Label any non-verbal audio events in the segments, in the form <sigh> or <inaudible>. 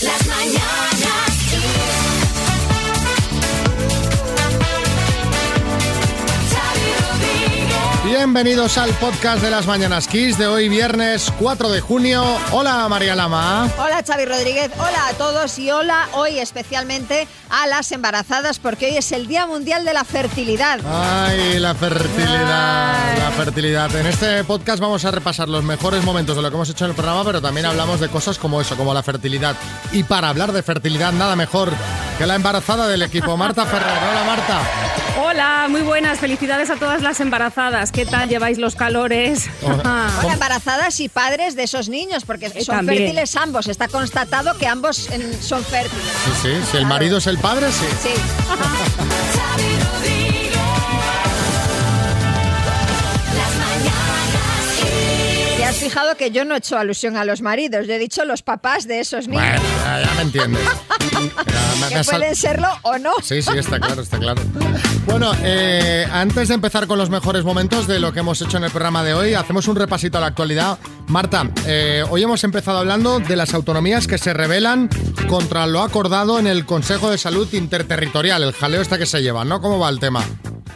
Las mañanas Bienvenidos al podcast de las Mañanas Kiss de hoy viernes 4 de junio. Hola María Lama. Hola Xavi Rodríguez, hola a todos y hola hoy especialmente a las embarazadas porque hoy es el Día Mundial de la Fertilidad. Ay, la fertilidad, Ay. la fertilidad. En este podcast vamos a repasar los mejores momentos de lo que hemos hecho en el programa, pero también hablamos de cosas como eso, como la fertilidad. Y para hablar de fertilidad, nada mejor que la embarazada del equipo, Marta Ferrer. Hola Marta. Hola, muy buenas. Felicidades a todas las embarazadas. ¿Qué tal lleváis los calores? Hola. Hola, embarazadas y padres de esos niños porque son también. fértiles ambos. Está constatado que ambos son fértiles. Sí, sí, si el marido es el padre, sí. Sí. <laughs> has fijado que yo no he hecho alusión a los maridos, yo he dicho los papás de esos niños. Bueno, ya, me entiendes. <laughs> Me- que pueden serlo o no. Sí, sí, está claro, está claro. Bueno, eh, antes de empezar con los mejores momentos de lo que hemos hecho en el programa de hoy, hacemos un repasito a la actualidad. Marta, eh, hoy hemos empezado hablando de las autonomías que se rebelan contra lo acordado en el Consejo de Salud Interterritorial, el jaleo este que se lleva, ¿no? ¿Cómo va el tema?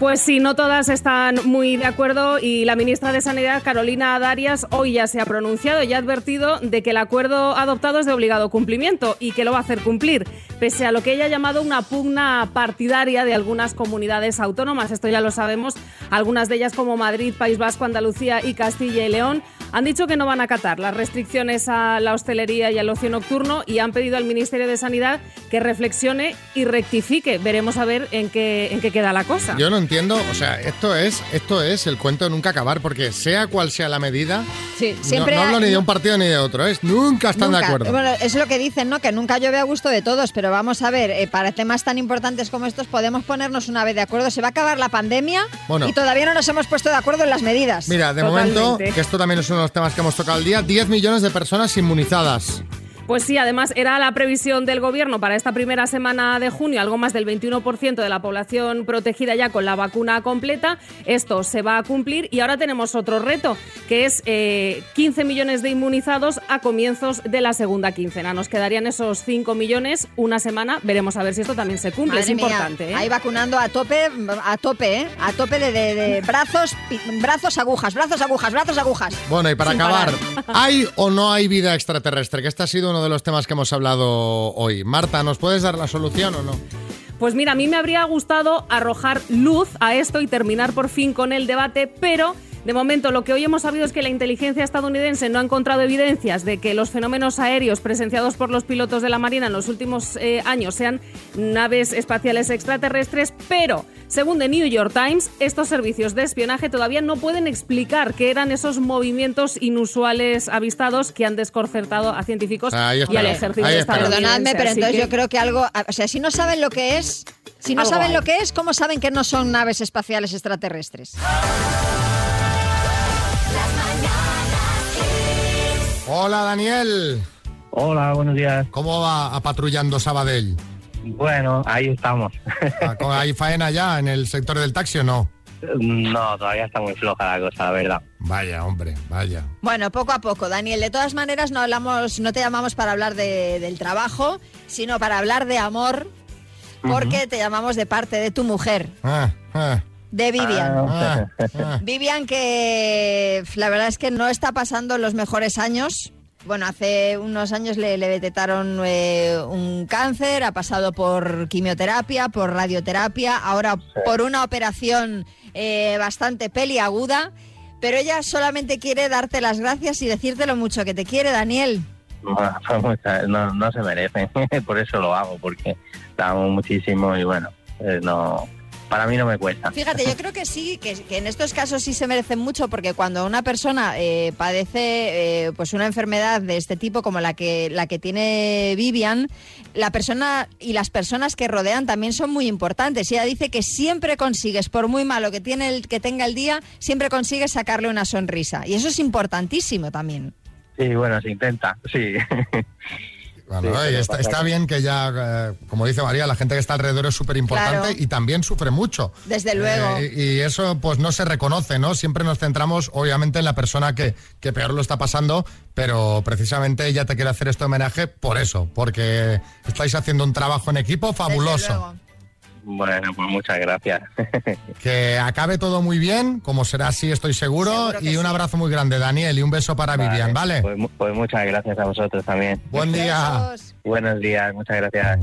Pues sí, no todas están muy de acuerdo y la ministra de Sanidad, Carolina Darias, hoy ya se ha pronunciado y ha advertido de que el acuerdo adoptado es de obligado cumplimiento y que lo va a hacer cumplir, pese a lo que ella ha llamado una pugna partidaria de algunas comunidades autónomas. Esto ya lo sabemos. Algunas de ellas, como Madrid, País Vasco, Andalucía y Castilla y León, han dicho que no van a acatar las restricciones a la hostelería y al ocio nocturno y han pedido al Ministerio de Sanidad que reflexione y rectifique. Veremos a ver en qué, en qué queda la cosa. Yo no entiendo, o sea, esto es, esto es el cuento de nunca acabar, porque sea cual sea la medida, Sí, no- siempre no, hablo hay- ni de un partido ni de otro, es nunca están Nunca. de acuerdo. Bueno, es lo que dicen, ¿no? Que nunca llueve a gusto de todos, pero vamos a ver, eh, para temas tan importantes como estos podemos ponernos una vez de acuerdo. Se va a acabar la pandemia Bueno. y todavía no nos hemos puesto de acuerdo en las medidas. Mira, de Totalmente. momento, que esto también es uno de los temas que hemos tocado al día, 10 millones de personas inmunizadas. Pues sí, además era la previsión del gobierno para esta primera semana de junio, algo más del 21% de la población protegida ya con la vacuna completa. Esto se va a cumplir y ahora tenemos otro reto, que es eh, 15 millones de inmunizados a comienzos de la segunda quincena. Nos quedarían esos 5 millones una semana. Veremos a ver si esto también se cumple. Madre es mía, importante. ¿eh? Ahí vacunando a tope, a tope, ¿eh? A tope de, de- de <laughs> brazos, brazos, agujas, brazos, agujas, brazos, agujas. Bueno, y para Sin acabar, parar. ¿hay o no hay vida extraterrestre? Que este ha sido uno de los temas que hemos hablado hoy. Marta, ¿nos puedes dar la solución o no? Pues mira, a mí me habría gustado arrojar luz a esto y terminar por fin con el debate, pero de momento lo que hoy hemos sabido es que la inteligencia estadounidense no ha encontrado evidencias de que los fenómenos aéreos presenciados por los pilotos de la Marina en los últimos eh, años sean naves espaciales extraterrestres, pero según The New York Times, estos servicios de espionaje todavía no pueden explicar qué eran esos movimientos inusuales avistados que han desconcertado a científicos y al ejército estadounidense. Perdonadme, pero entonces que- yo creo que algo, o sea, si no saben lo que es, si no Algo saben hay. lo que es, ¿cómo saben que no son naves espaciales extraterrestres? Hola, Daniel. Hola, buenos días. ¿Cómo va apatrullando Sabadell? Bueno, ahí estamos. Ah, ¿con- ¿Hay faena ya en el sector del taxi o no? no, todavía está muy floja la cosa, la verdad. Vaya, hombre, vaya. Bueno, poco a poco, Daniel. De todas maneras, no hablamos, no te llamamos para hablar de- del trabajo, sino para hablar de amor, porque te llamamos de parte de tu mujer, Ah, ah, de Vivian. ah, <laughs> ah. Vivian, que la verdad es que no está pasando los mejores años. Bueno, hace unos años le, le detectaron eh, un cáncer, ha pasado por quimioterapia, por radioterapia, ahora por una operación eh, bastante peliaguda, pero ella solamente quiere darte las gracias y decirte lo mucho que te quiere, Daniel. Bueno, muchas- <laughs> no, no se merece, <laughs> por eso lo hago, porque la amo muchísimo y bueno, eh, no, para mí no me cuesta. Fíjate, yo creo que sí, que, que en estos casos sí se merecen mucho, porque cuando una persona eh, padece eh, pues una enfermedad de este tipo como la que la que tiene Vivian, la persona y las personas que rodean también son muy importantes. Ella dice que siempre consigues, por muy malo que tiene el, que tenga el día, siempre consigues sacarle una sonrisa. Y eso es importantísimo también. Sí, bueno, se intenta, sí. <laughs> Bueno, Sí, está, bien que ya, eh, como dice María, la gente que está alrededor es súper importante Claro. y también sufre mucho. Desde luego. Eh, y eso pues no se reconoce, ¿no? Siempre nos centramos obviamente en la persona que, que peor lo está pasando, pero precisamente ella te quiere hacer este homenaje por eso, porque estáis haciendo un trabajo en equipo fabuloso. Bueno, pues muchas gracias. <laughs> Que acabe todo muy bien, como será así, estoy seguro. Y un sí. abrazo muy grande, Daniel, y un beso para Vivian, ¿vale? Pues, pues muchas gracias a vosotros también. Buen día. Besos. Buenos días, muchas gracias.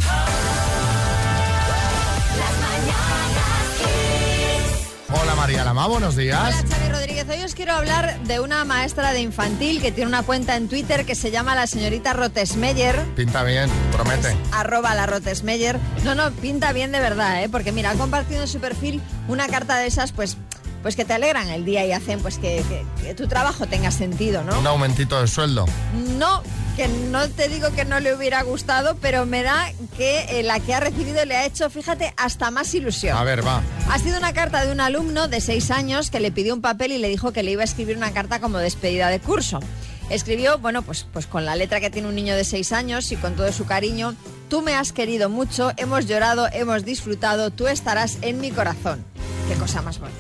Hola María Lama, buenos días. Hola hoy os quiero hablar de una maestra de infantil que tiene una cuenta en Twitter que se llama la señorita Rotesmeyer. Pinta bien, promete. arroba la Rotesmeyer. No, no, pinta bien de verdad, ¿eh? Porque mira, ha compartido en su perfil una carta de esas, pues, pues que te alegran el día y hacen pues que, que- que tu trabajo tenga sentido, ¿no? Un aumentito de sueldo. No, que no te digo que no le hubiera gustado, pero me da que eh, la que ha recibido le ha hecho, fíjate, hasta más ilusión. A ver, va. Ha sido una carta de un alumno de seis años que le pidió un papel y le dijo que le iba a escribir una carta como despedida de curso. Escribió, bueno, pues, pues con la letra que tiene un niño de seis años y con todo su cariño, tú me has querido mucho, hemos llorado, hemos disfrutado, tú estarás en mi corazón. Qué cosa más bonita.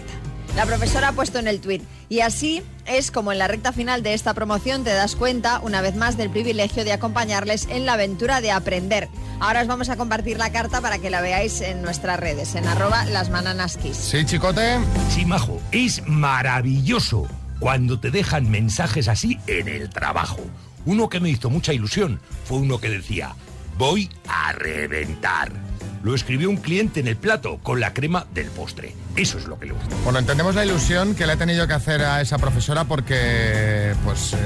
La profesora ha puesto en el tuit. Y así es como en la recta final de esta promoción te das cuenta, una vez más, del privilegio de acompañarles en la aventura de aprender. Ahora os vamos a compartir la carta para que la veáis en nuestras redes, en arroba lasmananaskis. Sí, chicote. Sí, majo, es maravilloso cuando te dejan mensajes así en el trabajo. Uno que me hizo mucha ilusión fue uno que decía, voy a reventar. Lo escribió un cliente en el plato con la crema del postre. Eso es lo que le gusta. Bueno, entendemos la ilusión que le ha tenido que hacer a esa profesora porque pues eh,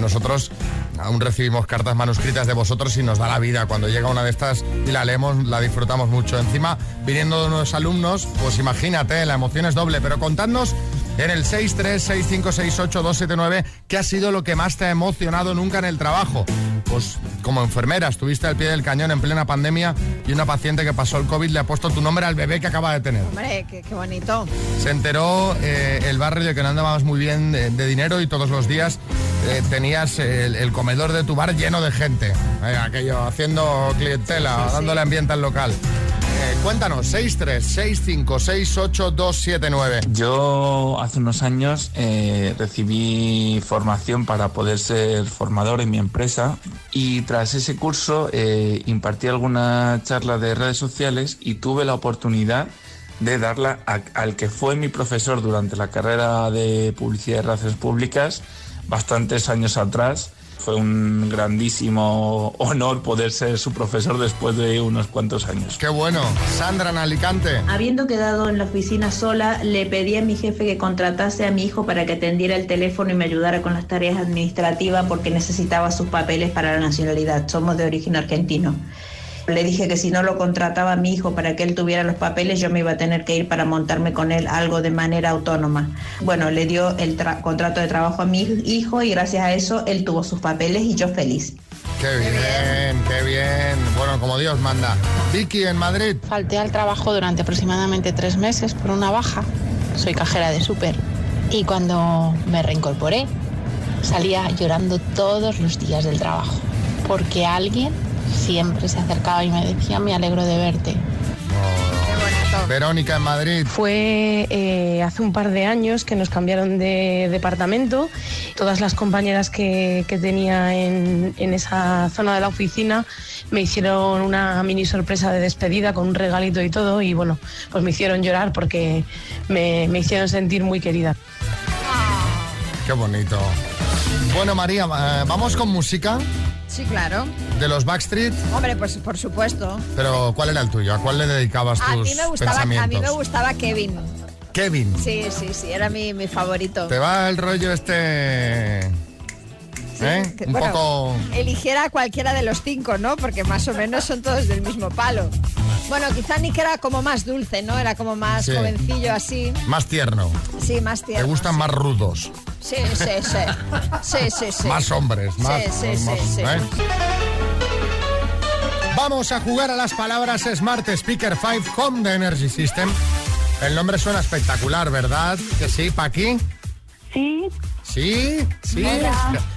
nosotros aún recibimos cartas manuscritas de vosotros y nos da la vida. Cuando llega una de estas y la leemos, la disfrutamos mucho. Encima, viniendo de unos alumnos, pues imagínate, la emoción es doble. Pero contadnos en el 636568279 qué ha sido lo que más te ha emocionado nunca en el trabajo. Pues como enfermera, estuviste al pie del cañón en plena pandemia y una paciente que pasó el COVID le ha puesto tu nombre al bebé que acaba de tener. Hombre, qué, qué bonito. Se enteró eh, el barrio de que no andabas muy bien de, de dinero y todos los días eh, tenías el, el comedor de tu bar lleno de gente. Eh, aquello, haciendo clientela, dándole ambiente al local. Eh, cuéntanos, 636568279. Yo hace unos años eh, recibí formación para poder ser formador en mi empresa y tras ese curso eh, impartí alguna charla de redes sociales y tuve la oportunidad de darla al que fue mi profesor durante la carrera de publicidad y relaciones públicas bastantes años atrás. Fue un grandísimo honor poder ser su profesor después de unos cuantos años. Qué bueno. Sandra en Alicante. Habiendo quedado en la oficina sola, le pedí a mi jefe que contratase a mi hijo para que atendiera el teléfono y me ayudara con las tareas administrativas porque necesitaba sus papeles para la nacionalidad. Somos de origen argentino. Le dije que si no lo contrataba a mi hijo para que él tuviera los papeles, yo me iba a tener que ir para montarme con él algo de manera autónoma. Bueno, le dio el tra- contrato de trabajo a mi hijo y gracias a eso él tuvo sus papeles y yo feliz. Qué bien, qué bien. Bueno, como Dios manda. Vicky en Madrid. Falté al trabajo durante aproximadamente tres meses por una baja. Soy cajera de súper. Y cuando me reincorporé, salía llorando todos los días del trabajo. Porque alguien siempre se acercaba y me decía, me alegro de verte. Qué bonito. Verónica en Madrid. Fue eh, hace un par de años que nos cambiaron de departamento. Todas las compañeras que, que tenía en, en esa zona de la oficina me hicieron una mini sorpresa de despedida con un regalito y todo. Y bueno, pues me hicieron llorar porque me, me hicieron sentir muy querida. Qué bonito. Bueno, María, eh, vamos con música Sí, claro. de los Backstreet, Hombre, pues por supuesto. pero ¿cuál era el tuyo? ¿A cuál le dedicabas A tus mí me gustaba, a pensamientos? mí me gustaba Kevin. Kevin, Sí, sí, sí, era mi, mi favorito. ¿te va el rollo este... Sí, ¿eh? que- Un bueno, poco... Eligiera a cualquiera de los cinco, ¿no? Porque más o menos son todos del mismo palo. Bueno, quizá Nick era como más dulce, ¿no? Era como más Sí. jovencillo así. Más tierno. Sí, más Te tierno. gustan sí. más rudos. Sí, sí, sí. Sí, sí, sí. Más hombres. Sí, Más, sí, sí, más- sí. ¿eh? Vamos a jugar a las palabras Smart Speaker 5 Home de Energy System. El nombre suena espectacular, ¿verdad? Que sí, Paqui. Sí, Sí, sí.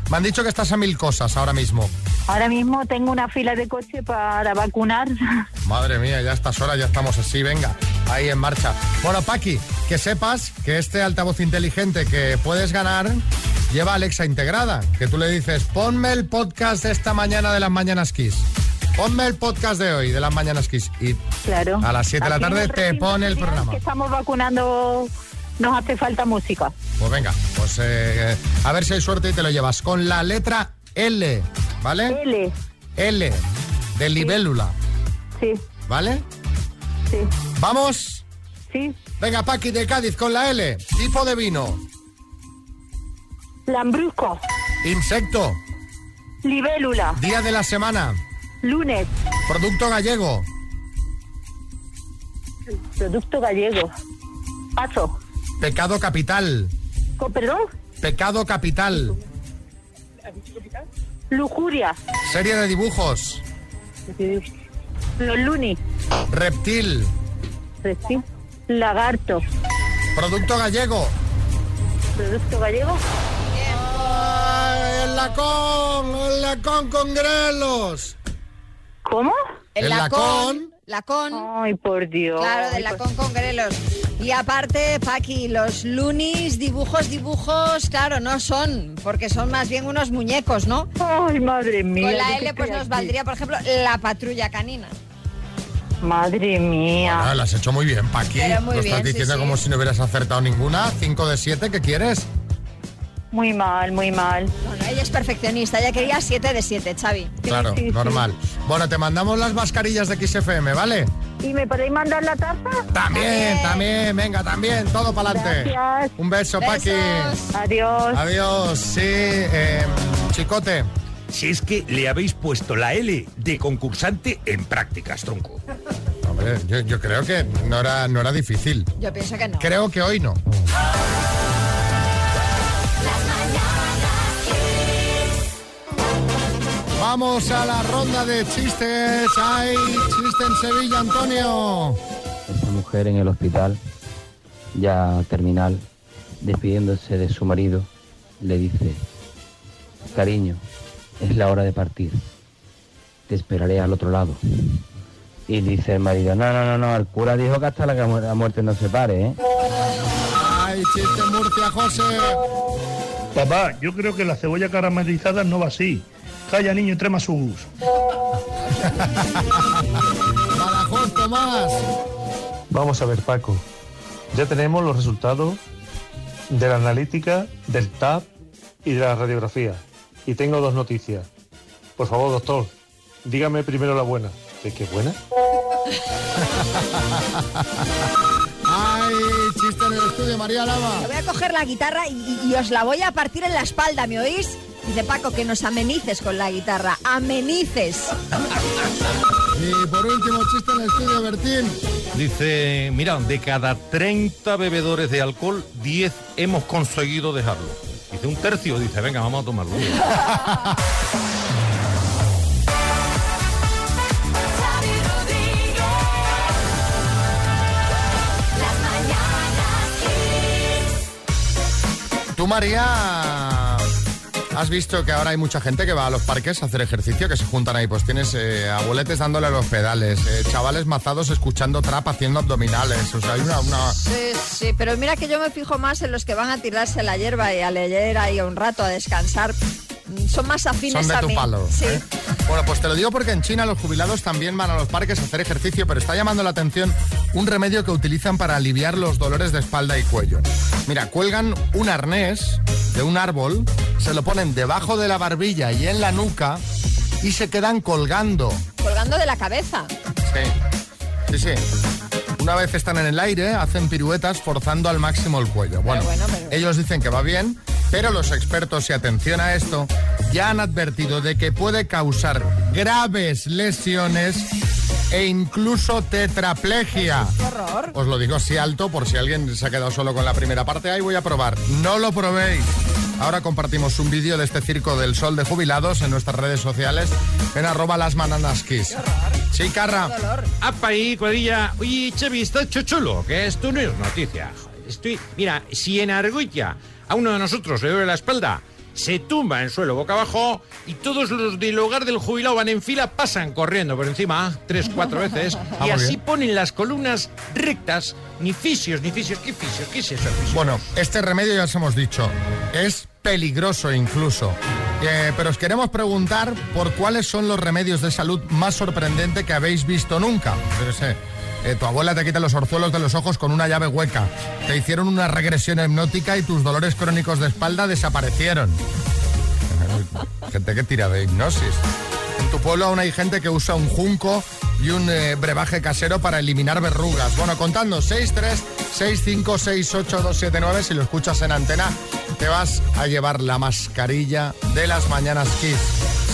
Me han dicho que estás a mil cosas ahora mismo. Ahora mismo tengo una fila de coche para vacunar. Madre mía, ya a estas horas ya estamos así, venga, ahí en marcha. Bueno, Paqui, que sepas que este altavoz inteligente que puedes ganar lleva Alexa integrada, que tú le dices, ponme el podcast de esta mañana de las Mañanas Kiss. Ponme el podcast de hoy de las Mañanas Kiss. Y Claro. a las 7 de la tarde te pone el programa. Que estamos vacunando, nos hace falta música. Pues venga, pues eh, a ver si hay suerte y te lo llevas. Con la letra L, ¿vale? L. L, de libélula, Sí, ¿vale? Sí, ¿Vamos? sí. Venga, Paqui de Cádiz con la L. Tipo de vino. Lambrusco, Insecto. libélula, Día de la semana. lunes, Producto gallego. producto gallego. Paso. Pecado capital. ¿Perdón? Pecado capital. Lujuria. Serie de dibujos. Los lunis. Reptil. Reptil. Lagarto. Producto gallego. Producto gallego. ¡Ay, el lacón! ¡El lacón con grelos! ¿Cómo? El, El lacón. Lacón. Ay, por Dios. Claro, del lacón con grelos. Y aparte, Paqui, los lunis, dibujos, dibujos, claro, no son, porque son más bien unos muñecos, ¿no? Ay, madre mía. Con la ¿yo qué L, pues nos valdría, por ejemplo, la patrulla canina. Madre mía. Ah, lo has hecho muy bien, Paqui. Pero muy Lo bien, estás diciendo sí. como si no hubieras acertado ninguna. 5 de 7, ¿qué quieres? Muy mal, muy mal. Bueno, ella es perfeccionista, ella quería 7 de 7, Xavi. Claro, sí, sí. normal. Bueno, te mandamos las mascarillas de XFM, ¿vale? ¿Y me podéis mandar la taza? También, También. también, venga, también, todo para adelante. Gracias. Un beso, Paqui. Besos. Adiós. Adiós, sí, eh, chicote. Si es que le habéis puesto la L de concursante en prácticas, tronco. Hombre, yo, yo creo que no era, no era difícil. Yo pienso que no. Creo que hoy no. Vamos a la ronda de chistes. Hay chiste en Sevilla, Antonio. Esta mujer en el hospital, ya terminal, despidiéndose de su marido, le dice, cariño, es la hora de partir, te esperaré al otro lado. Y dice el marido, no, no, no, no, el cura dijo que hasta la, que mu- la muerte no se pare, ¿eh? Hay chiste Murcia, José. Papá, yo creo que la cebolla caramelizada no va así. Calla, niño, trema sus. Badajoz, Tomás. Vamos a ver, Paco. Ya tenemos los resultados de la analítica, del TAP y de la radiografía. Y tengo dos noticias. Por favor, doctor, dígame primero la buena. ¿De qué buena? Hay chiste en el estudio, María Lama. Voy a coger la guitarra y, y- y os la voy a partir en la espalda, ¿me oís? Dice Paco, que nos amenices con la guitarra. Amenices. Y por último, chiste en el estudio, Bertín. Dice, mira, de cada 30 bebedores de alcohol, 10 hemos conseguido dejarlo. Dice un tercio, dice, venga, vamos a tomarlo. Tú, María, has visto que ahora hay mucha gente que va a los parques a hacer ejercicio, que se juntan ahí. Pues tienes eh, abueletes dándole los pedales, eh, chavales mazados escuchando trap haciendo abdominales. O sea, hay una... una- Sí, sí, pero mira que yo me fijo más en los que van a tirarse la hierba y a leer ahí un rato, a descansar. Son más afines Son de a tu mí. palo. Sí. ¿eh? Bueno, pues te lo digo porque en China los jubilados también van a los parques a hacer ejercicio, pero está llamando la atención un remedio que utilizan para aliviar los dolores de espalda y cuello. Mira, cuelgan un arnés de un árbol, se lo ponen debajo de la barbilla y en la nuca y se quedan colgando. Colgando de la cabeza. Sí, sí, sí. Una vez están en el aire, hacen piruetas forzando al máximo el cuello. Bueno, bueno, pero- ellos dicen que va bien, pero los expertos, y atención a esto, ya han advertido de que puede causar graves lesiones e incluso tetraplegia. horror! Os lo digo así alto por si alguien se ha quedado solo con la primera parte. Ahí voy a probar. No lo probéis. Ahora compartimos un vídeo de este circo del sol de jubilados en nuestras redes sociales en arroba las mananaskis. Sí, Carra. ¡Apa ahí, cuadrilla! Oye, Xavi, está hecho chulo, que esto no es noticia. Estoy... Mira, si en Arguilla a uno de nosotros le duele la espalda, se tumba en el suelo boca abajo y todos los del hogar del jubilado van en fila, pasan corriendo por encima tres, cuatro veces <laughs> Ah, y así bien. ponen las columnas rectas, ni fisios, ni fisios. ¿Qué fisios? ¿Qué es eso? Bueno, este remedio ya os hemos dicho, es peligroso incluso. Eh, pero os queremos preguntar por cuáles son los remedios de salud más sorprendente que habéis visto nunca. Yo sé. Eh, tu abuela te quita los orzuelos de los ojos con una llave hueca. Te hicieron una regresión hipnótica y tus dolores crónicos de espalda desaparecieron. <laughs> Gente que tira de hipnosis. En tu pueblo aún hay gente que usa un junco y un eh, brebaje casero para eliminar verrugas. Bueno, contando 636568279, si lo escuchas en antena, te vas a llevar la mascarilla de las mañanas Kiss.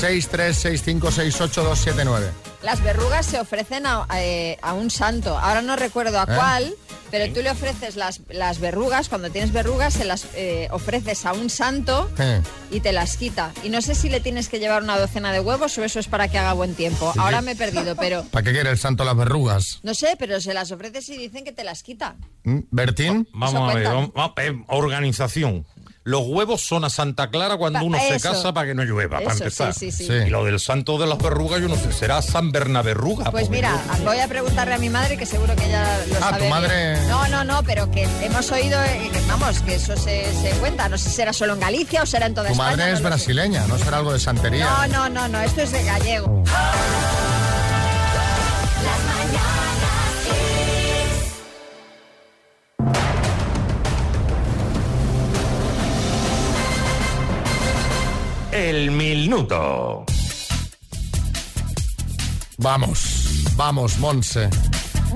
636568279. Las verrugas se ofrecen a, eh, a un santo. Ahora no recuerdo a ¿Eh? cuál, pero tú le ofreces las, las verrugas, cuando tienes verrugas, se las eh, ofreces a un santo Eh, y te las quita. Y no sé si le tienes que llevar una docena de huevos o eso es para que haga buen tiempo. Sí, Ahora me he perdido, pero... <laughs> ¿Para qué quiere el santo las verrugas? No sé, pero se las ofreces y dicen que te las quita. ¿Mm? ¿Bertín? Vamos a ver, vamos- vamos- eh, organización. Los huevos son a Santa Clara cuando Pa- uno se casa para que no llueva, para empezar. sí, sí, sí. Y lo del santo de las verrugas, yo no sé, será San Bernaberruga. Pues mira, yo- voy a preguntarle a mi madre que seguro que ella lo Ah, sabe. tu bien. madre- No, no, no, pero que hemos oído, eh, vamos, que eso se, se cuenta. No sé si será solo en Galicia o será en toda Tu España. madre no es brasileña, no será algo de santería. No, no, no, no, esto es de gallego. El minuto. Vamos, vamos, Monse.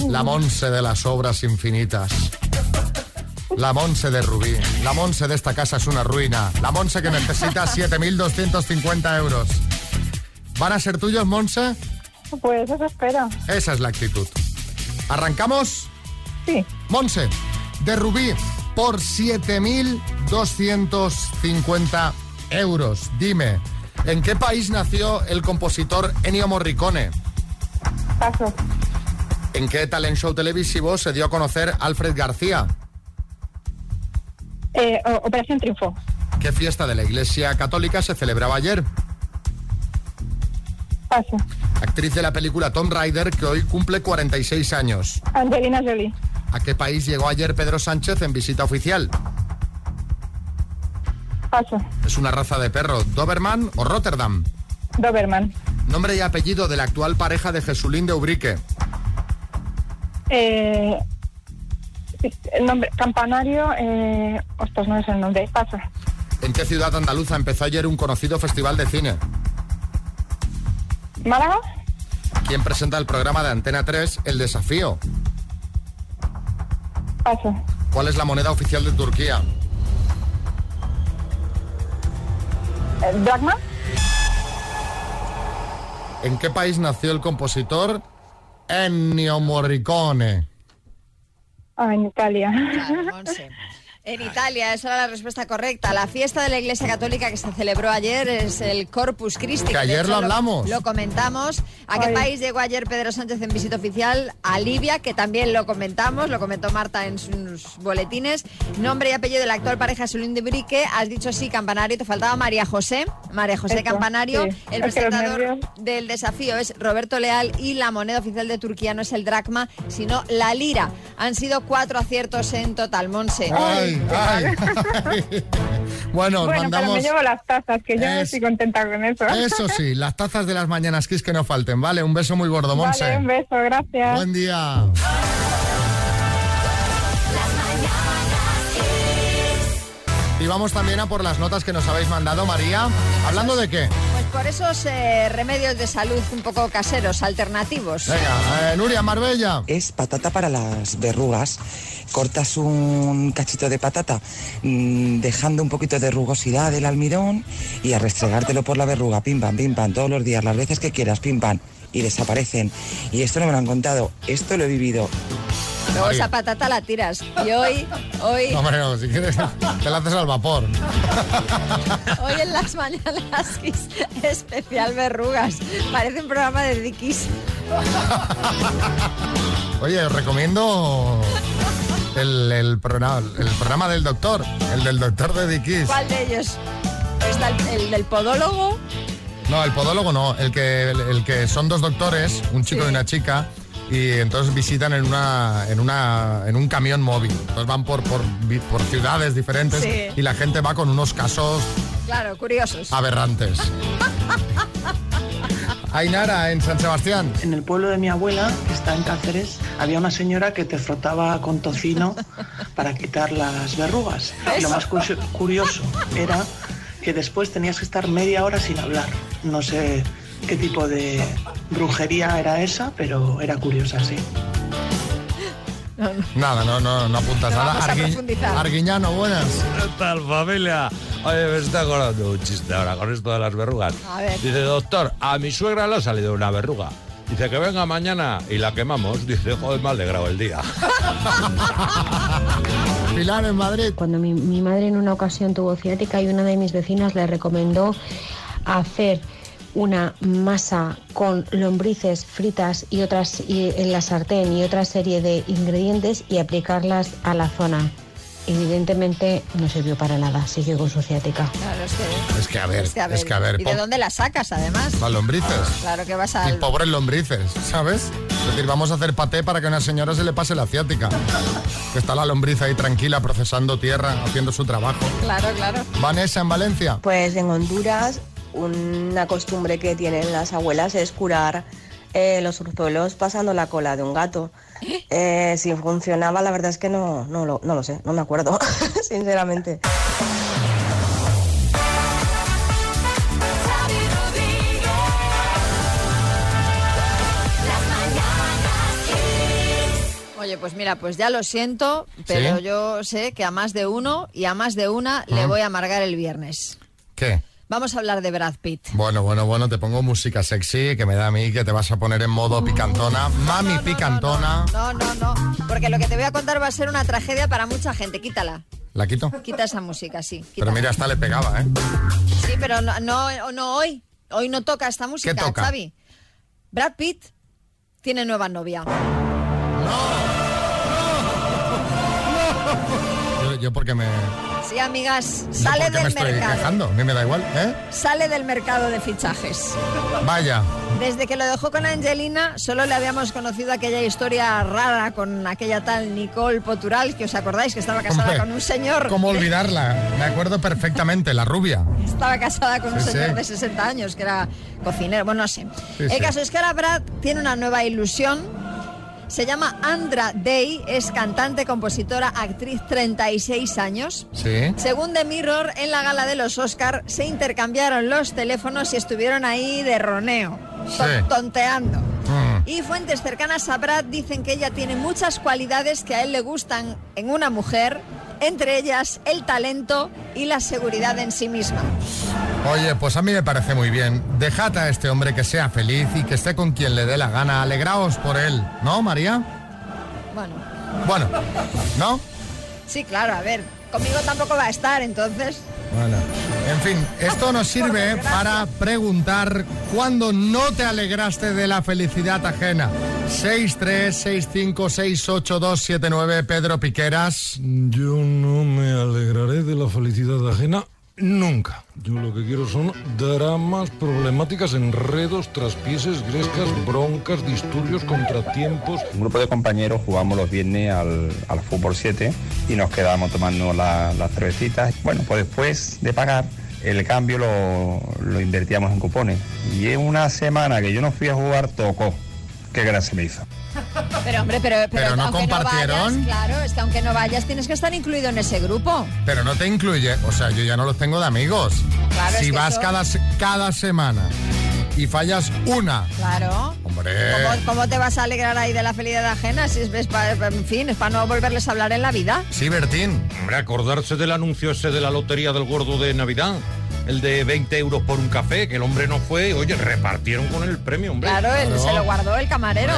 La Monse de las obras infinitas. La Monse de Rubí. La Monse de esta casa es una ruina. La Monse que necesita <laughs> 7.250 euros. ¿Van a ser tuyos, Monse? Pues eso espero. Esa es la actitud. ¿Arrancamos? Sí. Monse, de Rubí, por 7.250 euros. Dime, ¿en qué país nació el compositor Ennio Morricone? Paso. ¿En qué talent show televisivo se dio a conocer Alfred García? Eh, Operación Triunfo. ¿Qué fiesta de la Iglesia Católica se celebraba ayer? Paso. Actriz de la película Tom Rider que hoy cumple 46 años. Angelina Jolie. ¿A qué país llegó ayer Pedro Sánchez en visita oficial? Paso. ¿Es una raza de perro Doberman o Rotterdam? Doberman. Nombre y apellido de la actual pareja de Jesulín de Ubrique. Eh, el nombre, Campanario. Eh, ostras, no es el nombre. Paso. ¿En qué ciudad andaluza empezó ayer un conocido festival de cine? Málaga. ¿Quién presenta el programa de Antena 3 El Desafío? Paso. ¿Cuál es la moneda oficial de Turquía? Dragma. ¿En qué país nació el compositor Ennio Morricone? Ah, en Italia. En Italia, esa era la respuesta correcta. La fiesta de la Iglesia Católica que se celebró ayer es el Corpus Christi. Que ayer hecho lo hablamos. Lo, comentamos. ¿A qué Ay. país llegó ayer Pedro Sánchez en visita oficial? A Libia, que también lo comentamos, lo comentó Marta en sus boletines. Nombre y apellido de la actual pareja Solín de Brique. Has dicho sí, Campanario, te faltaba María José. María José Eso, Campanario. sí. El Es presentador del desafío es Roberto Leal y la moneda oficial de Turquía no es el dracma, sino la lira. Han sido cuatro aciertos en total, Monse. Ay, ay, ay. <laughs> Bueno, bueno, pero mandamos... me llevo las tazas, que yo Es- estoy contenta con eso. Eso sí, <laughs> las tazas de las mañanas Kiss que no falten, ¿vale? Un beso muy gordo, Monse. Vale, un beso, gracias. Buen día. Y vamos también a por las notas que nos habéis mandado, María. ¿Hablando de qué? Por esos eh, remedios de salud un poco caseros, alternativos. Venga, eh, Nuria Marbella. Es patata para las verrugas. Cortas un cachito de patata mm, dejando un poquito de rugosidad del almidón y a restregártelo por la verruga, pim pam, pim pam, todos los días, las veces que quieras, pim pam, y desaparecen. Y esto no me lo han contado, esto lo he vivido. Luego esa patata la tiras. Y hoy, hoy, No, hombre, no, si quieres, te la haces al vapor. hoy en las mañanas <laughs> especial verrugas. Parece un programa de Dickies. Oye, os recomiendo el, el programa, el programa del doctor, el del doctor de Dickies. ¿Cuál de ellos? Está el, el del podólogo. No, el podólogo no, el que, el, el que son dos doctores, un chico y una chica, y entonces visitan en una, en una, en un camión móvil. Entonces van por, por, por ciudades diferentes Sí. y la gente va con unos casos Claro, curiosos. aberrantes. <laughs> Ainara, en San Sebastián. En el pueblo de mi abuela, que está en Cáceres, había una señora que te frotaba con tocino para quitar las verrugas. <laughs> Y lo más cu- curioso era que después tenías que estar media hora sin hablar. No sé qué tipo de brujería era esa, pero era curiosa, sí. Nada, no, no, no apuntas No nada. vamos a profundizar. Arguiñano, buenas. ¿Qué tal, familia? Oye, me está acordando un chiste ahora con esto de las verrugas. A ver. Dice, doctor, a mi suegra le ha salido una verruga. Dice que venga mañana y la quemamos. <laughs> Dice, joder, me ha alegrado el día. <laughs> Pilar, en Madrid. Cuando mi, mi madre en una ocasión tuvo ciática y una de mis vecinas le recomendó hacer una masa con lombrices fritas y otras y en la sartén y otra serie de ingredientes y aplicarlas a la zona. Evidentemente no sirvió para nada, siguió con su ciática. Claro, es que, Es que a ver, es que a ver. es que a ver. ¿Y de dónde la sacas, además? Las lombrices. Claro que vas Y al... pobres lombrices, ¿sabes? Es decir, vamos a hacer paté para que a una señora se le pase la ciática. Que está la lombriz ahí tranquila, procesando tierra, haciendo su trabajo. Claro, claro. Vanessa, en Valencia. Pues en Honduras una costumbre que tienen las abuelas es curar eh, los orzuelos pasando la cola de un gato. Eh, si funcionaba, la verdad es que no, no, lo, no lo sé, no me acuerdo, <laughs> sinceramente. Oye, pues mira, pues ya lo siento, pero ¿Sí? yo sé que a más de uno y a más de una le voy a amargar el viernes. ¿Qué? Vamos a hablar de Brad Pitt. Bueno, bueno, bueno, te pongo música sexy que me da a mí que te vas a poner en modo picantona. Mami picantona. No, no, no, porque lo que te voy a contar va a ser una tragedia para mucha gente. Quítala. ¿La quito? Quita esa música, sí. Pero mira, hasta le pegaba, ¿eh? Sí, pero no, no, no hoy. Hoy no toca esta música, toca? Xavi. Brad Pitt tiene nueva novia. <laughs> Yo, yo porque me... Amigas, yo sale porque me del estoy mercado. quejando. A mí me da igual, ¿eh? Sale del mercado de fichajes. Vaya. Desde que lo dejó con Angelina, solo le habíamos conocido aquella historia rara con aquella tal Nicole Potural, que os acordáis que estaba casada Hombre, con un señor. ¿Cómo olvidarla? Me acuerdo perfectamente, la rubia. Estaba casada con un Sí, señor de 60 años que era cocinero, bueno, no sé. Sí, El caso es que ahora Brad tiene una nueva ilusión. Se llama Andra Day, es cantante, compositora, actriz, 36 años. Sí. Según The Mirror, en la gala de los Oscar se intercambiaron los teléfonos y estuvieron ahí de roneo, Sí. tonteando. Mm. Y fuentes cercanas a Brad dicen que ella tiene muchas cualidades que a él le gustan en una mujer, entre ellas el talento y la seguridad en sí misma. Oye, pues a mí me parece muy bien. Dejad a este hombre que sea feliz y que esté con quien le dé la gana. Alegraos por él, ¿no, María? Bueno, Bueno, ¿no? sí, claro, a ver, conmigo tampoco va a estar, entonces... Bueno, en fin, esto nos <laughs> sirve para preguntar cuándo no te alegraste de la felicidad ajena. 636568279 Pedro Piqueras. Yo no me alegraré de la felicidad ajena nunca. Yo lo que quiero son dramas, problemáticas, enredos, traspieses, grescas, broncas, disturbios, contratiempos. Un grupo de compañeros jugamos los viernes al, al fútbol 7 y nos quedábamos tomando la- las cervecitas. Bueno, pues después de pagar, el cambio lo, lo invertíamos en cupones. Y en una semana que yo no fui a jugar, tocó. Qué gracia me hizo. <laughs> Pero hombre, pero, pero, Pero no aunque compartieron. vayas, claro, es que aunque no vayas tienes que estar incluido en ese grupo. Pero no te incluye, o sea, yo ya no los tengo de amigos. Claro, es si que vas eso- cada, cada semana y fallas una, Claro. hombre. ¿Cómo, cómo te vas a alegrar ahí de la felicidad ajena? Si es, es pa- en fin, es para no volverles a hablar en la vida. Sí, Bertín. Hombre, acordarse del anuncio ese de la lotería del gordo de Navidad. El de 20 euros por un café, que el hombre no fue. Oye, repartieron con el premio, hombre. Claro, él se lo guardó el camarero.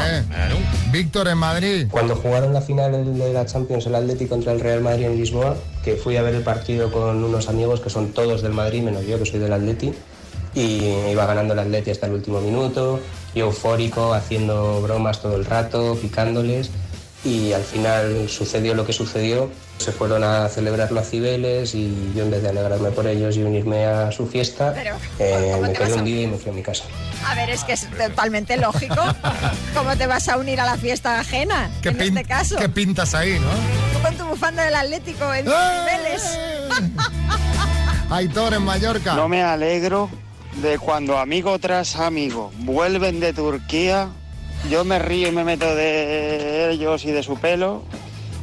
Víctor en Madrid. Cuando jugaron la final de la Champions el Atleti contra el Real Madrid en Lisboa, que fui a ver el partido con unos amigos que son todos del Madrid, menos yo que soy del Atleti, y iba ganando el Atleti hasta el último minuto, y eufórico, haciendo bromas todo el rato, picándoles. Y al final sucedió lo que sucedió. Se fueron a celebrarlo a Cibeles y yo en vez de alegrarme por ellos y unirme a su fiesta, Pero, eh, ¿cómo me quedé un día y me fui a mi casa. A ver, es que es totalmente lógico. <laughs> ¿Cómo te vas a unir a la fiesta ajena? ¿Qué, en pin- este caso. qué pintas ahí, no? Tú con tu bufanda del Atlético en ¡Eh! Cibeles. <laughs> Aitor en Mallorca. No me alegro de cuando amigo tras amigo vuelven de Turquía, yo me río y me meto de ellos y de su pelo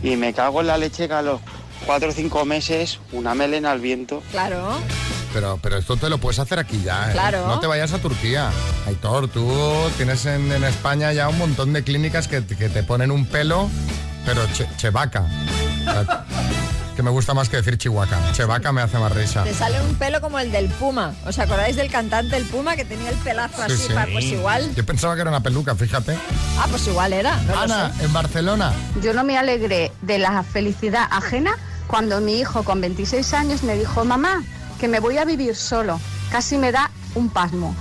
y me cago en la leche que a los cuatro o cinco meses una melena al viento. Claro. Pero, pero esto te lo puedes hacer aquí ya. ¿eh? Claro. No te vayas a Turquía. Aitor, tú tienes en, en España ya un montón de clínicas que, que te ponen un pelo, pero che- chevaca. <laughs> Me gusta más que decir chihuahua. Chevaca me hace más risa. Te sale un pelo como el del Puma. ¿Os acordáis del cantante El Puma que tenía el pelazo Sí, así? sí. pa- Pues igual. Yo pensaba que era una peluca, fíjate. Ah, pues igual era. No Ana, en Barcelona. Yo no me alegré de la felicidad ajena cuando mi hijo con 26 años me dijo, mamá, que me voy a vivir solo. Casi me da un pasmo.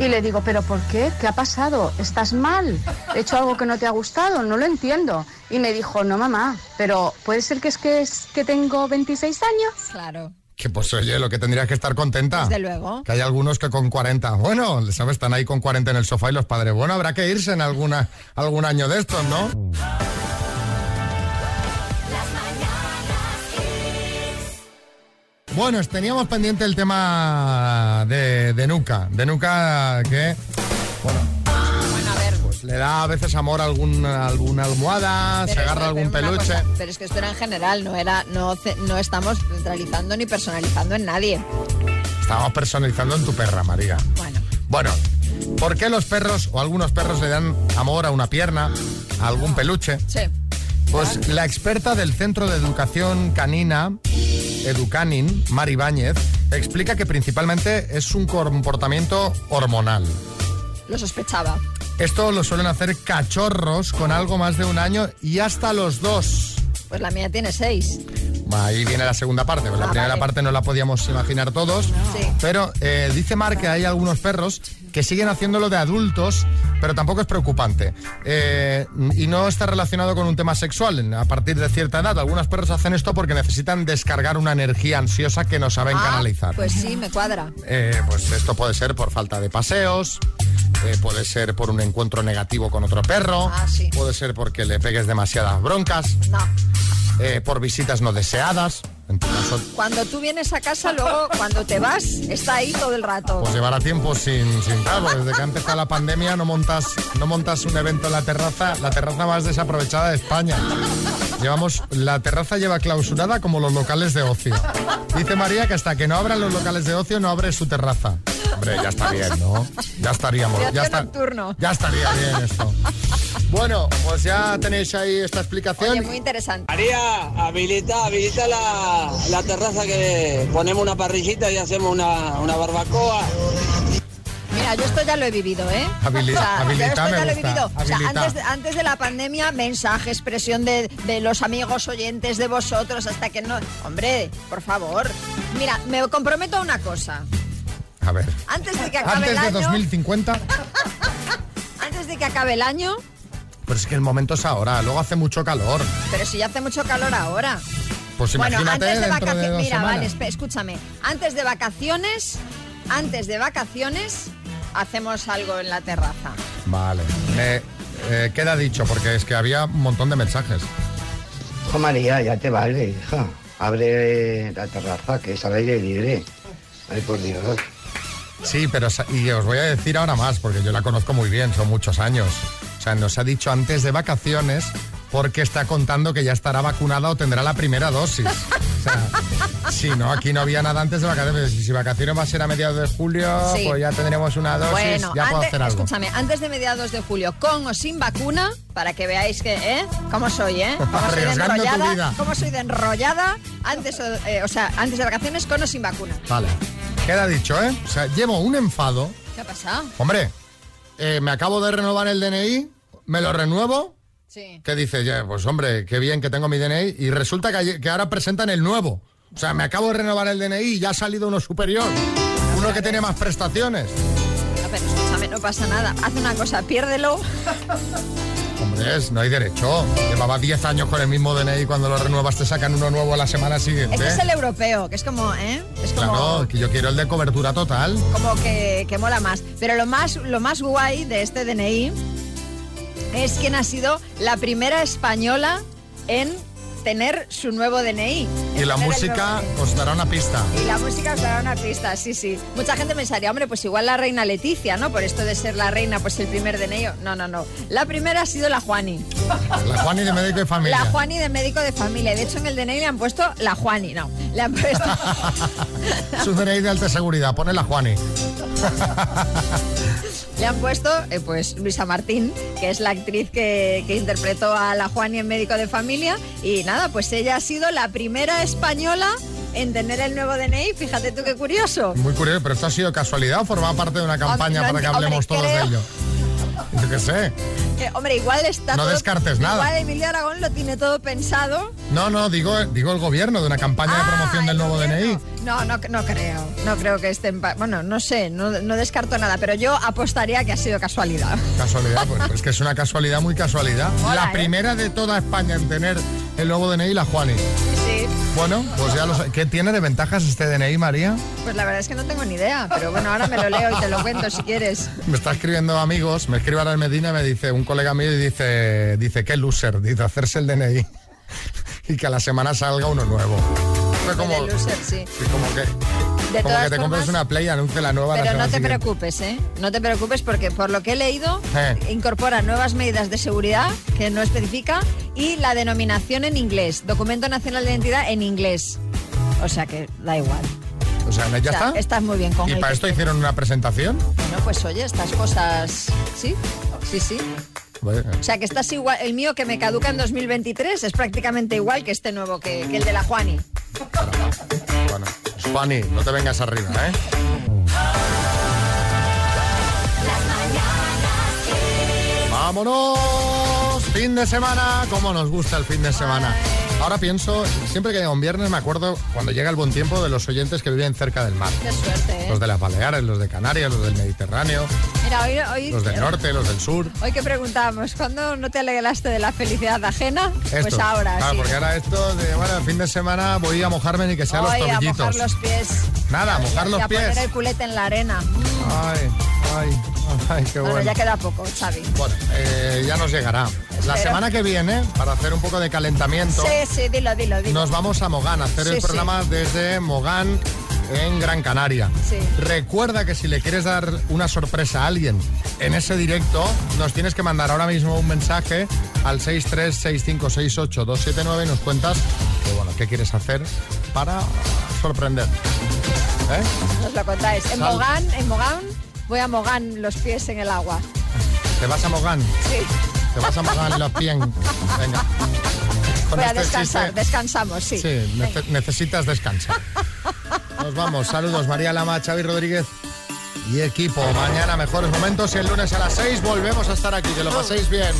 Y le digo, ¿pero por qué? ¿Qué ha pasado? ¿Estás mal? ¿He hecho algo que no te ha gustado? No lo entiendo. Y me dijo, no, mamá, pero ¿puede ser que es que, es que tengo 26 años? Claro. Que pues oye, lo que tendrías que estar contenta. Desde luego. Que hay algunos que con 40, bueno, ¿sabes? Están ahí con 40 en el sofá y los padres, bueno, habrá que irse en alguna, algún año de estos, ¿no? Bueno, teníamos pendiente el tema de, de Nuca, de Nuca que, bueno, pues le da a veces amor a algún, a alguna almohada, se agarra algún peluche. cosa, pero es que esto era en general, no era, no, no estamos centralizando ni personalizando en nadie. Estamos personalizando en tu perra, María. Bueno. Bueno, ¿por qué los perros o algunos perros le dan amor a una pierna, a algún peluche? Sí. Pues la experta del Centro de Educación Canina, Educanin, Mari Báñez, explica que principalmente es un comportamiento hormonal. Lo sospechaba. Esto lo suelen hacer cachorros con algo más de un año y hasta los dos. Pues la mía tiene seis. Ahí viene la segunda parte. pues La Ah, primera vale. parte no la podíamos imaginar todos. Sí. Pero eh, dice Mar que hay algunos perros que siguen haciéndolo de adultos, pero tampoco es preocupante. Eh, y no está relacionado con un tema sexual. A partir de cierta edad, algunos perros hacen esto porque necesitan descargar una energía ansiosa que no saben Ah, canalizar. Pues sí, me cuadra. Eh, pues esto puede ser por falta de paseos, eh, puede ser por un encuentro negativo con otro perro, Ah, sí. puede ser porque le pegues demasiadas broncas, No. Eh, por visitas no deseadas. En tu caso, Cuando tú vienes a casa, luego cuando te vas, está ahí todo el rato. pues llevará tiempo sin, sin claro, desde que ha empezado la pandemia no montas, no montas un evento en la terraza, la terraza más desaprovechada de España. Llevamos, la terraza lleva clausurada como los locales de ocio. Dice María que hasta que no abran los locales de ocio no abre su terraza. Hombre, ya está bien, ¿no? Ya estaríamos, ya está, ya estaría bien esto. Bueno, pues ya tenéis ahí esta explicación. Oye, muy interesante. María, habilita, habilita la, la terraza que ponemos una parrillita y hacemos una, una barbacoa. Mira, yo esto ya lo he vivido, ¿eh? Habilita, esto me ya lo he gusta. vivido. O sea, Habilita. antes de, antes de la pandemia, mensajes, presión de, de los amigos oyentes de vosotros, hasta que no... Hombre, por favor. Mira, me comprometo a una cosa. A ver, Antes de que acabe antes el de año... 2050, <laughs> Antes de que acabe el año... pero es que el momento es ahora, luego hace mucho calor. Pero si ya hace mucho calor ahora. Pues bueno, antes de vacaciones... Mira, semanas. vale, escúchame. Antes de vacaciones... Antes de vacaciones... Hacemos algo en la terraza. Vale. Me, eh, queda dicho, porque es que había un montón de mensajes. Hijo María, ya te vale, hija. Abre la terraza, que es al aire libre. Ay, por Dios. Sí, pero y os voy a decir ahora más, porque yo la conozco muy bien, son muchos años. O sea, nos ha dicho antes de vacaciones porque está contando que ya estará vacunada o tendrá la primera dosis. O sea, si no, aquí no había nada antes de vacaciones. Si vacaciones va a ser a mediados de julio, Sí. pues ya tendremos una dosis, Bueno, ya puedo hacer algo. escúchame, antes de mediados de julio, con o sin vacuna, para que veáis que, ¿eh? ¿Cómo soy, eh? <laughs> ¿Cómo soy de enrollada? ¿Cómo soy de enrollada? Antes, o- eh, o sea, antes de vacaciones, con o sin vacuna. Vale. Queda dicho, ¿eh? O sea, llevo un enfado. ¿Qué ha pasado? Hombre, eh, me acabo de renovar el DNI, me lo renuevo. Sí. ¿Qué dices? Ya, pues hombre, qué bien que tengo mi DNI. Y resulta que, que ahora presentan el nuevo. O sea, me acabo de renovar el DNI y ya ha salido uno superior. Uno que tiene más prestaciones. No, pero escúchame, no pasa nada. Haz una cosa, piérdelo. <laughs> No hay derecho. Llevaba 10 años con el mismo DNI cuando lo renuevas te sacan uno nuevo a la semana siguiente. Este es el europeo, que es como, ¿eh? Es como, Claro, que yo quiero el de cobertura total. como que, que mola más. Pero lo más, lo más guay de este DNI es quien ha sido la primera española en tener su nuevo DNI. Y la música os dará una pista. Y la música os dará una pista, sí, sí. Mucha gente pensaría, hombre, pues igual la reina Leticia, ¿no? Por esto de ser la reina, pues el primer DNI. No, no, no. La primera ha sido la Juani. La Juani de médico de familia. La Juani de médico de familia. De hecho, en el DNI le han puesto la Juani, no. Le han puesto... <laughs> Su DNI de alta seguridad, pone la Juani. <laughs> <laughs> Le han puesto, eh, pues, Luisa Martín, que es la actriz que, que interpretó a la Juani en Médico de Familia. Y nada, pues ella ha sido la primera española en tener el nuevo DNI. Fíjate tú qué curioso. Muy curioso, pero esto ha sido casualidad o formaba parte de una campaña para que hablemos hombre, todos de ello. Yo qué sé. Hombre, igual está No todo- descartes nada. Igual Emilio Aragón lo tiene todo pensado. No, no, digo, digo el gobierno de una campaña Ah, de promoción del nuevo DNI. No, no, no creo. No creo que estén... Bueno, no sé, no, no descarto nada, pero yo apostaría que ha sido casualidad. Casualidad, pues, pues es que es una casualidad muy casualidad. La ¿eh? primera de toda España en tener el nuevo DNI, la Juani. Sí. Bueno, pues ya lo sé. ¿Qué tiene de ventajas este DNI, María? Pues la verdad es que no tengo ni idea, pero bueno, ahora me lo leo y te lo cuento si quieres. Me está escribiendo amigos, me escribe ahora en Medina y me dice, un colega mío y dice, dice, qué loser, dice, hacerse el DNI <laughs> y que a la semana salga uno nuevo. Fue como, De loser, sí. sí, como que, De como que te compres formas- una Play y anuncie la nueva la Pero no semana te siguiente. preocupes, ¿eh? No te preocupes porque por lo que he leído, Eh. incorpora nuevas medidas de seguridad que no especifica y la denominación en inglés, documento nacional de identidad en inglés. O sea que da igual. O sea, ¿ya O sea, está? Estás muy bien con ¿Y para esto hicieron una presentación? Bueno, pues oye, estas cosas... Sí, sí, sí. Bueno, O sea que estás igual, el mío que me caduca en 2023 es prácticamente igual que este nuevo, que, que el de la Juani. Bueno, Juani, no te vengas arriba, ¿eh? ¡Vámonos! Fin de semana, cómo nos gusta el fin de semana. Ahora pienso, siempre que llega un viernes me acuerdo cuando llega el buen tiempo de los oyentes que viven cerca del mar. Qué suerte, ¿eh? Los de las Baleares, los de Canarias, los del Mediterráneo, Mira, hoy, hoy, los del norte, los del sur. hoy que preguntábamos, ¿cuándo no te alegraste de la felicidad ajena? Pues ahora, Claro, sí. porque ahora esto de, bueno, el fin de semana voy a mojarme ni que sean los Hoy a tobillitos. mojar los pies. Nada, a mojar Y los a pies. poner el culete en la arena. Ay, ay, ay, qué bueno, bueno. ya queda poco, Xavi. Bueno, eh, ya nos llegará. La semana que viene, para hacer un poco de calentamiento, Sí, sí, dilo, dilo, dilo. nos vamos a Mogán a hacer Sí, el programa desde Mogán en Gran Canaria. Sí. Recuerda que si le quieres dar una sorpresa a alguien en ese directo, nos tienes que mandar ahora mismo un mensaje al 636568279 y nos cuentas que, bueno, qué quieres hacer para sorprender. ¿Eh? Nos lo contáis. En Sal. Mogán, en Mogán, voy a Mogán los pies en el agua. ¿Te vas a Mogán? Sí. ¿Te vas a Mogán los pies? Venga. Con Voy a este descansar, chiste- descansamos, sí. Sí, nece- necesitas descansar. Nos vamos. Saludos, María Lama, Xavi Rodríguez y equipo. Mañana mejores momentos y el lunes a las 6 volvemos a estar aquí. Que lo paséis bien.